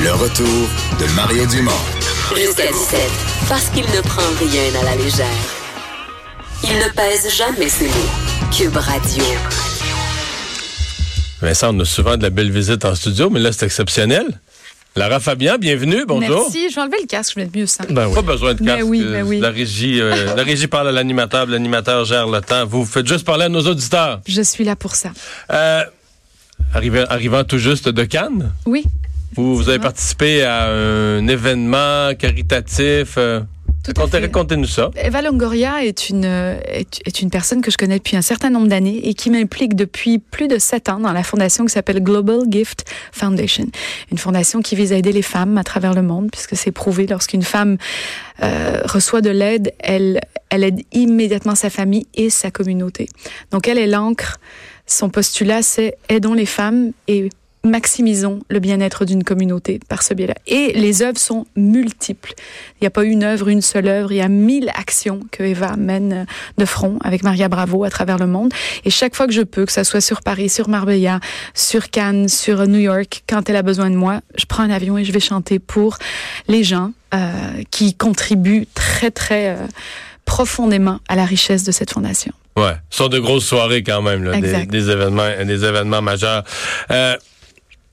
Le retour de Mario Dumont. Jusqu'à 17, parce qu'il ne prend rien à la légère. Il ne pèse jamais ses mots. Cube Radio. Vincent, on a souvent de la belle visite en studio, mais là, c'est exceptionnel. Lara Fabien, bienvenue, bonjour. Merci, je vais enlever le casque, je vais être mieux ça. Ben oui. Pas besoin de Mais casque. oui, euh, mais oui. La régie, euh, la régie parle à l'animateur, l'animateur gère le temps. Vous faites juste parler à nos auditeurs. Je suis là pour ça. Euh, arrivant, arrivant tout juste de Cannes, Oui. Vous, vous avez participé à un événement caritatif. Euh. Racontez-nous ça. Eva Longoria est une, est, est une personne que je connais depuis un certain nombre d'années et qui m'implique depuis plus de sept ans dans la fondation qui s'appelle Global Gift Foundation. Une fondation qui vise à aider les femmes à travers le monde, puisque c'est prouvé lorsqu'une femme euh, reçoit de l'aide, elle, elle aide immédiatement sa famille et sa communauté. Donc elle est l'ancre. Son postulat, c'est aidons les femmes et maximisons le bien-être d'une communauté par ce biais-là. Et les œuvres sont multiples. Il n'y a pas une œuvre, une seule œuvre. Il y a mille actions que Eva mène de front avec Maria Bravo à travers le monde. Et chaque fois que je peux, que ça soit sur Paris, sur Marbella, sur Cannes, sur New York, quand elle a besoin de moi, je prends un avion et je vais chanter pour les gens euh, qui contribuent très, très euh, profondément à la richesse de cette fondation. Ouais, ce sont de grosses soirées quand même, là, des, événements, des événements majeurs. Euh,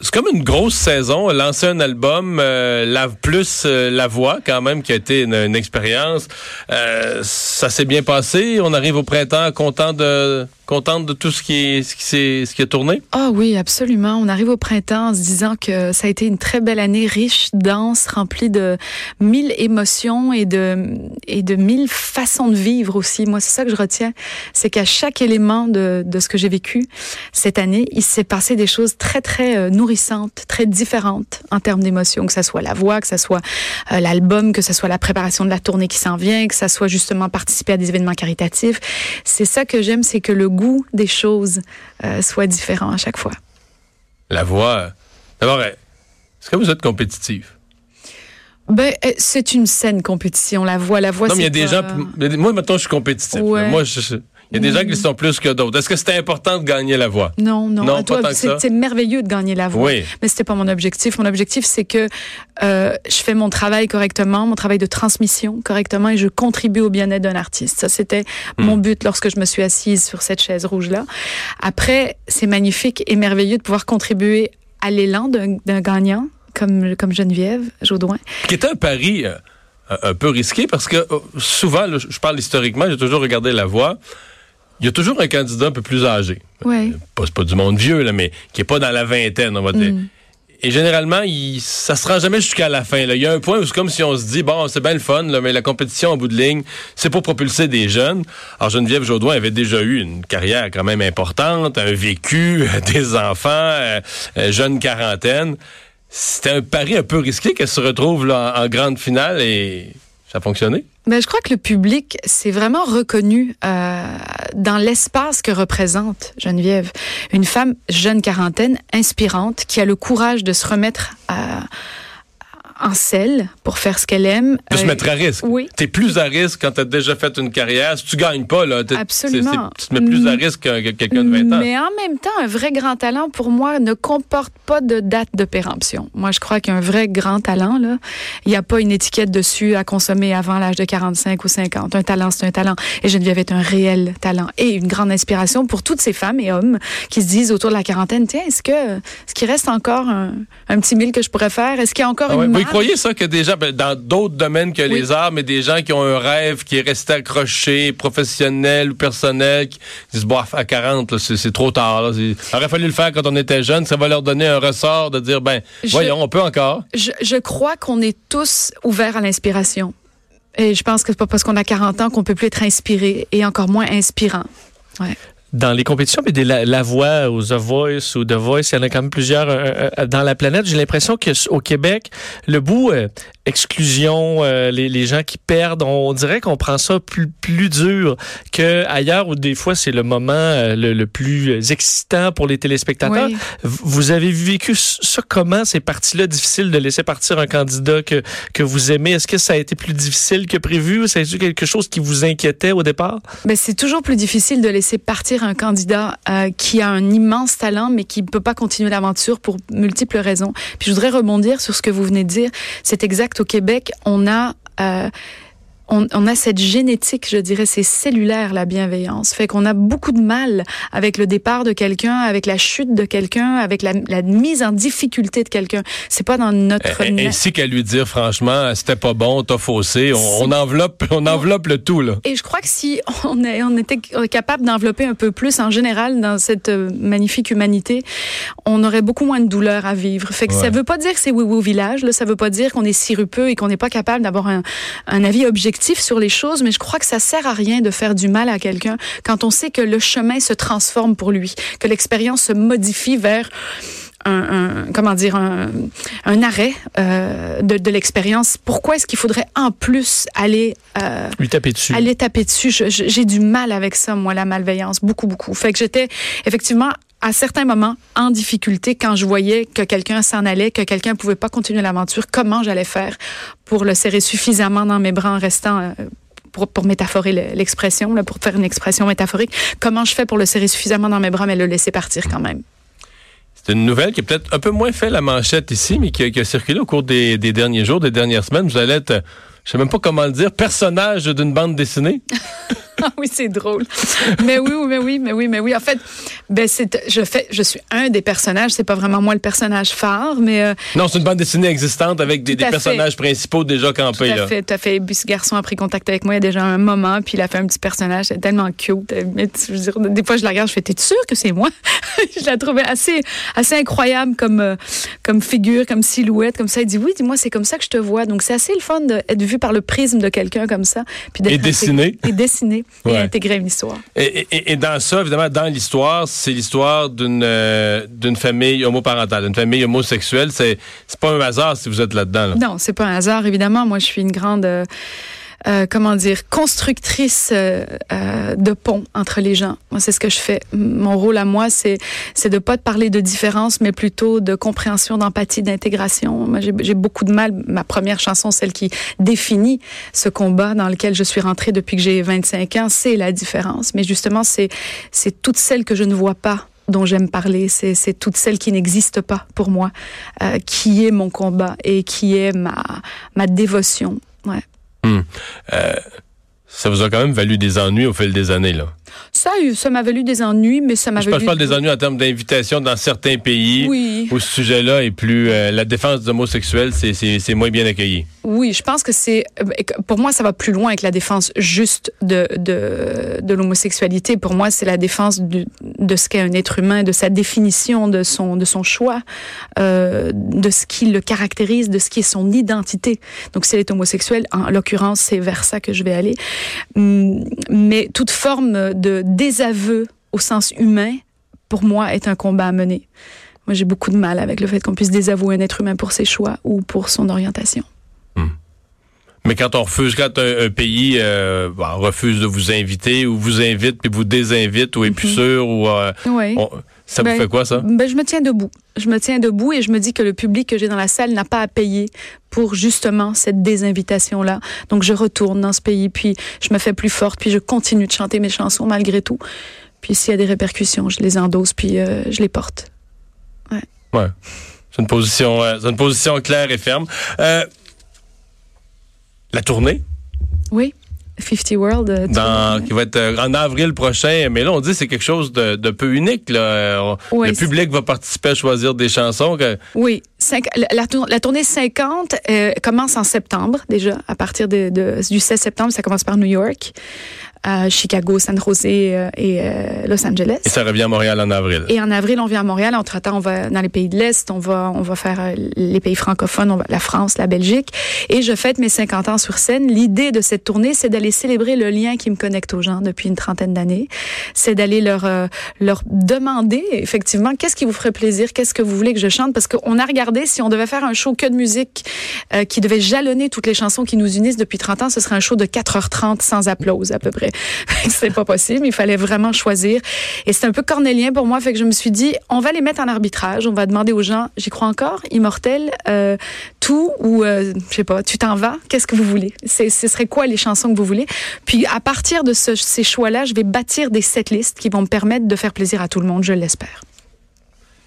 c'est comme une grosse saison. Lancer un album, euh, la, plus euh, la voix quand même, qui a été une, expérience. Euh, ça s'est bien passé. On arrive au printemps content de contente de tout ce qui est, ce qui s'est, ce qui a tourné? Ah oui, absolument. On arrive au printemps en se disant que ça a été une très belle année, riche, dense, remplie de mille émotions et de, et de mille façons de vivre aussi. Moi, c'est ça que je retiens. C'est qu'à chaque élément de, de ce que j'ai vécu cette année, il s'est passé des choses très, très euh, nourrissantes, très différentes en termes d'émotions, que ça soit la voix, que ça soit euh, l'album, que ça soit la préparation de la tournée qui s'en vient, que ça soit justement participer à des événements caritatifs. C'est ça que j'aime, c'est que le goût des choses euh, soit différent à chaque fois. La voix. D'abord, est-ce que vous êtes compétitif? Ben, euh, c'est une saine compétition. La voix, la voix. non, mais il y a des gens. Moi, maintenant, je suis compétitif. Ouais. Moi, je- il y a des gens qui le sont plus que d'autres. Est-ce que c'était important de gagner la voix? Non, non. Non, toi, c'est- merveilleux de gagner la voix. Oui. Mais c'était pas mon objectif. Mon objectif, c'est que euh, je fais mon travail correctement, mon travail de transmission correctement, et je contribue au bien-être d'un artiste. Ça, c'était Hmm. mon but lorsque je me suis assise sur cette chaise rouge-là. Après, c'est magnifique et merveilleux de pouvoir contribuer à l'élan d'un gagnant comme comme Geneviève Jaudoin. qui était un pari euh, un- peu risqué parce que euh, souvent, je parle historiquement, j'ai toujours regardé la voix. Il y a toujours un candidat un peu plus âgé. Ouais. Euh, Pas, c'est pas du monde vieux, là, mais qui est pas dans la vingtaine, on va dire. Mm. Et généralement, il, ça se rend jamais jusqu'à la fin. là. Il y a un point où c'est comme si on se dit, bon, c'est bien le fun, là, mais la compétition en bout de ligne, c'est pour propulser des jeunes. Alors Geneviève Jaudoin avait déjà eu une carrière quand même importante, un vécu, des enfants, euh, euh, jeune quarantaine. C'était un pari un peu risqué qu'elle se retrouve là, en, en grande finale et ça a fonctionné. Ben, je crois que le public s'est vraiment reconnu euh, dans l'espace que représente Geneviève. Une femme jeune quarantaine, inspirante, qui a le courage de se remettre à- en selle pour faire ce qu'elle aime. De se Euh, mettre à risque. oui. T'es plus à risque quand t'as déjà fait une carrière. Si tu gagnes pas, là, Absolument. tu te mets plus à Mm. risque que que quelqu'un de 20 ans. Mais en même temps, un vrai grand talent, pour moi, ne comporte pas de date de péremption. Moi, je crois qu'un vrai grand talent, là, il n'y a pas une étiquette dessus à consommer avant l'âge de 45 ou 50. Un talent, c'est un talent. Et Geneviève est un réel talent et une grande inspiration pour toutes ces femmes et hommes qui se disent autour de la quarantaine, tiens, est-ce que, est-ce qu'il reste encore un, un petit mille que je pourrais faire? Est-ce qu'il y a encore Ah une ouais? Croyez ça que des gens, ben, dans d'autres domaines que les arts, mais des gens qui ont un rêve qui est resté accroché, professionnel ou personnel, qui disent, bon, à 40, là, c'est trop tard. Là, Il aurait fallu le faire quand on était jeune. Ça va leur donner un ressort de dire, ben, Je- voyons, on peut encore. Je, je crois qu'on est tous ouverts à l'inspiration. Et je pense que c'est pas parce qu'on a 40 ans qu'on peut plus être inspiré et encore moins inspirant. Ouais. Dans les compétitions, mais des la, la voix ou The Voice ou The Voice, il y en a quand même plusieurs euh, euh, dans la planète. J'ai l'impression que s- au Québec, le bout euh, exclusion, les, les gens qui perdent, on, dirait qu'on prend ça plus plus dur que ailleurs où des fois c'est le moment le, le plus excitant pour les téléspectateurs. Oui. Vous avez vécu ça comment ces parties-là? Difficiles de laisser partir un candidat que que vous aimez Est-ce que ça a été plus difficile que prévu ou ça a été quelque chose qui vous inquiétait au départ? Ben, c'est toujours plus difficile de laisser partir un candidat euh, qui a un immense talent, mais qui ne peut pas continuer l'aventure pour multiples raisons. Puis je voudrais rebondir sur ce que vous venez de dire. C'est exact. Au Québec, on a euh, on, on, a cette génétique, je dirais, c'est cellulaire la bienveillance. Fait qu'on a beaucoup de mal avec le départ de quelqu'un, avec la chute de quelqu'un, avec la, la, mise en difficulté de quelqu'un. C'est pas dans notre et, ainsi qu'à lui dire franchement, c'était pas bon, t'as faussé. On, on, enveloppe, on enveloppe le tout là. Et je crois que si on, est, on était capable d'envelopper un peu plus en général dans cette euh, magnifique humanité, on aurait beaucoup moins de douleur à vivre. Fait que ouais. ça veut pas dire que c'est oui oui au village. Là, ça veut pas dire qu'on est sirupeux et qu'on n'est pas capable d'avoir un, un avis objectif sur les choses, mais je crois que ça sert à rien de faire du mal à quelqu'un quand on sait que le chemin se transforme pour lui, que l'expérience se modifie vers un, un, comment dire un, un arrêt euh, de, de l'expérience. Pourquoi est-ce qu'il faudrait en plus aller euh, lui taper dessus? Aller taper dessus? J'ai du mal avec ça, moi, la malveillance, beaucoup, beaucoup. Fait que j'étais effectivement à certains moments en difficulté quand je voyais que quelqu'un s'en allait, que quelqu'un pouvait pas continuer l'aventure, comment j'allais faire pour le serrer suffisamment dans mes bras en restant euh, pour, pour métaphorer l'expression, pour faire une expression métaphorique, comment je fais pour le serrer suffisamment dans mes bras mais le laisser partir quand même? C'est une nouvelle qui a peut-être un peu moins fait la manchette ici, mais qui a, qui a circulé au cours des, des, derniers jours, des dernières semaines. Vous allez être, je sais même pas comment le dire, personnage d'une bande dessinée. Oui, c'est drôle. mais oui, mais oui, mais oui, mais oui. En fait, ben c'est, je fais, je suis un des personnages. C'est pas vraiment moi le personnage phare, mais euh, non, c'est une bande dessinée existante avec des, des personnages principaux déjà campés. Tout à là. fait, tout à fait. Puis ce garçon a pris contact avec moi il y a déjà un moment, puis il a fait un petit personnage, c'est tellement cute. Mais je veux dire, des fois je la regarde, je fais, t'es sûr que c'est moi? Je la trouvais assez, assez incroyable comme, euh, comme figure, comme silhouette, comme ça. Il dit oui, dis-moi, c'est comme ça que je te vois. Donc c'est assez le fun d'être vu par le prisme de quelqu'un comme ça, puis d'être et dessiné. Et dessiné et ouais. intégrer une histoire. Et, et, et, dans ça, évidemment, dans l'histoire, c'est l'histoire d'une euh, d'une famille homoparentale, d'une famille homosexuelle. C'est c'est pas un hasard si vous êtes là-dedans. Là. Non, c'est pas un hasard. Évidemment, moi, je suis une grande euh, euh, comment dire, constructrice euh, euh, de pont entre les gens. Moi, c'est ce que je fais. Mon rôle à moi, c'est c'est de pas de parler de différence, mais plutôt de compréhension, d'empathie, d'intégration. Moi, j'ai beaucoup de mal. Ma première chanson, celle qui définit ce combat dans lequel je suis rentrée depuis que j'ai 25 ans, c'est la différence. Mais justement, c'est c'est toutes celles que je ne vois pas dont j'aime parler, c'est toutes celles qui n'existent pas pour moi, euh, qui est mon combat et qui est ma, ma dévotion. Ouais. Hum. Euh, ça vous a quand même valu des ennuis au fil des années, là. Ça, ça m'a valu des ennuis, mais ça m'a valu. Je parle des ennuis en termes d'invitation dans certains pays oui. où ce sujet-là est plus. Euh, la défense des homosexuels, c'est moins bien accueilli. Oui, je pense que c'est. Pour moi, ça va plus loin avec la défense juste de, de, l'homosexualité. Pour moi, c'est la défense de, de ce qu'est un être humain, de sa définition, de son, de son choix, euh, de ce qui le caractérise, de ce qui est son identité. Donc, si elle est homosexuelle, en l'occurrence, c'est vers ça que je vais aller. Mais toute forme de désaveu au sens humain, pour moi, est un combat à mener. Moi, j'ai beaucoup de mal avec le fait qu'on puisse désavouer un être humain pour ses choix ou pour son orientation. Mais quand on refuse, quand un, un pays euh, bon, refuse de vous inviter ou vous invite puis vous désinvite ou est plus sûr ou euh, oui. on, ça ben, vous fait quoi ça? ben, je me tiens debout. Je me tiens debout et je me dis que le public que j'ai dans la salle n'a pas à payer pour justement cette désinvitation là. Donc je retourne dans ce pays puis je me fais plus forte puis je continue de chanter mes chansons malgré tout. Puis s'il y a des répercussions, je les endosse puis euh, je les porte. Ouais. Ouais. C'est une position, euh, c'est une position claire et ferme. Euh, la tournée? Oui. 50 World. Euh, Dans, qui va être euh, en avril prochain. Mais là, on dit que c'est quelque chose de, de, peu unique. Là. Oui, le public va participer à choisir des chansons. Que... Oui. Cinq, la, la, la, tournée 50 euh, commence en septembre, déjà. À partir de, de, du 16 septembre, ça commence par New York. Euh, Chicago, San José euh, et euh, Los Angeles. Et ça revient à Montréal en avril. Et en avril, on vient à Montréal. Entre-temps, on va dans les pays de l'Est, on va, on va faire euh, les pays francophones, on va, la France, la Belgique. Et je fête mes 50 ans sur scène. L'idée de cette tournée, c'est d'aller célébrer le lien qui me connecte aux gens depuis une trentaine d'années. C'est d'aller leur, euh, leur demander, effectivement, qu'est-ce qui vous ferait plaisir, qu'est-ce que vous voulez que je chante? Parce qu'on a regardé, si on devait faire un show que de musique qui devait jalonner toutes les chansons qui nous unissent depuis 30 ans, ce serait un show de 4h30 sans applause, à peu près. Après. C'était pas possible. Il fallait vraiment choisir. Et c'est un peu cornélien pour moi. Fait que je me suis dit, on va les mettre en arbitrage. On va demander aux gens, j'y crois encore, immortel, euh, tout ou, euh, je sais pas, tu t'en vas. Qu'est-ce que vous voulez? Ce serait quoi les chansons que vous voulez? Puis à partir de ce, ces choix-là, je vais bâtir des setlists qui vont me permettre de faire plaisir à tout le monde, je l'espère.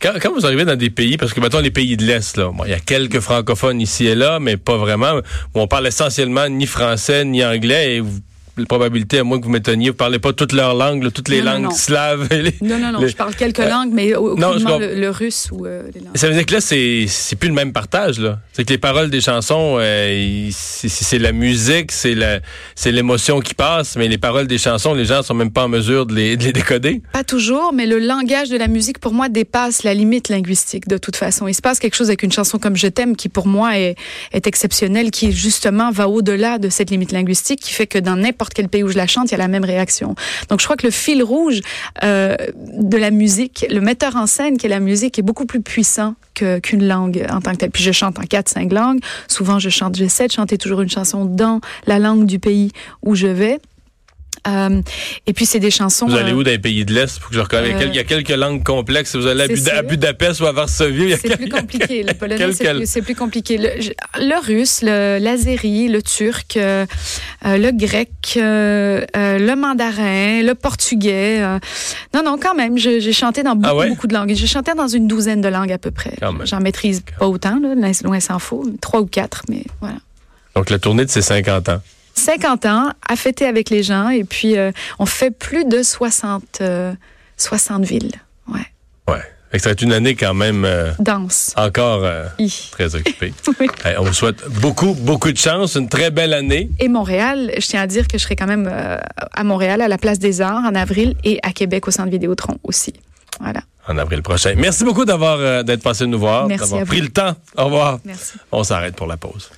Quand, vous arrivez dans des pays, parce que mettons les pays de l'Est, là, il y a quelques francophones ici et là, mais pas vraiment, où on parle essentiellement ni français ni anglais, et vous probabilité, à moins que vous m'étonniez, vous parlez pas toutes leurs langues, toutes les langues slaves. non, non, non, je parle quelques langues, mais aucunement le, russe ou euh, les langues. Ça veut dire que là, c'est, plus le même partage, là. C'est que les paroles des chansons, euh, c'est, la musique, c'est l'émotion qui passe, mais les paroles des chansons, les gens sont même pas en mesure de les, de les décoder. Pas toujours, mais le langage de la musique, pour moi, dépasse la limite linguistique, de toute façon. Il se passe quelque chose avec une chanson comme Je t'aime, qui pour moi est, est exceptionnelle, qui justement va au-delà de cette limite linguistique, qui fait que dans n'importe quel pays où je la chante, il y a la même réaction. Donc je crois que le fil rouge euh, de la musique, le metteur en scène qui est la musique, est beaucoup plus puissant qu'une langue en tant que telle. Puis je chante en quatre, cinq langues. Souvent, je chante, j'essaie de chanter toujours une chanson dans la langue du pays où je vais. Euh, et puis c'est des chansons. Vous allez où dans les pays de l'Est pour que je reconnaisse euh, Il y a quelques langues complexes. Vous allez à, Budapest ou à Varsovie, c'est plus compliqué. Le polonais, c'est plus, compliqué. Le, russe, l'azéri, le, turc, euh, le grec, le mandarin, le portugais. non, non, quand même. J'ai chanté dans beaucoup, ah beaucoup de langues. J'ai chanté dans une douzaine de langues à peu près. J'en maîtrise pas autant, là, loin s'en faut. Trois ou quatre, mais voilà. Donc la tournée de ces 50 ans. 50 ans, à fêter avec les gens. Et puis, euh, on fait plus de 60, 60 euh, villes. Ouais. Ouais. Ça va être une année quand même. Euh, Dense. Encore très occupée. oui. on vous souhaite beaucoup, beaucoup de chance. Une très belle année. Et Montréal, je tiens à dire que je serai quand même à Montréal, à la Place des Arts en avril et à Québec au Centre Vidéotron aussi. Voilà. En avril prochain. Merci beaucoup d'avoir d'être passé nous voir, d'avoir pris le temps. Au revoir. Merci. On s'arrête pour la pause.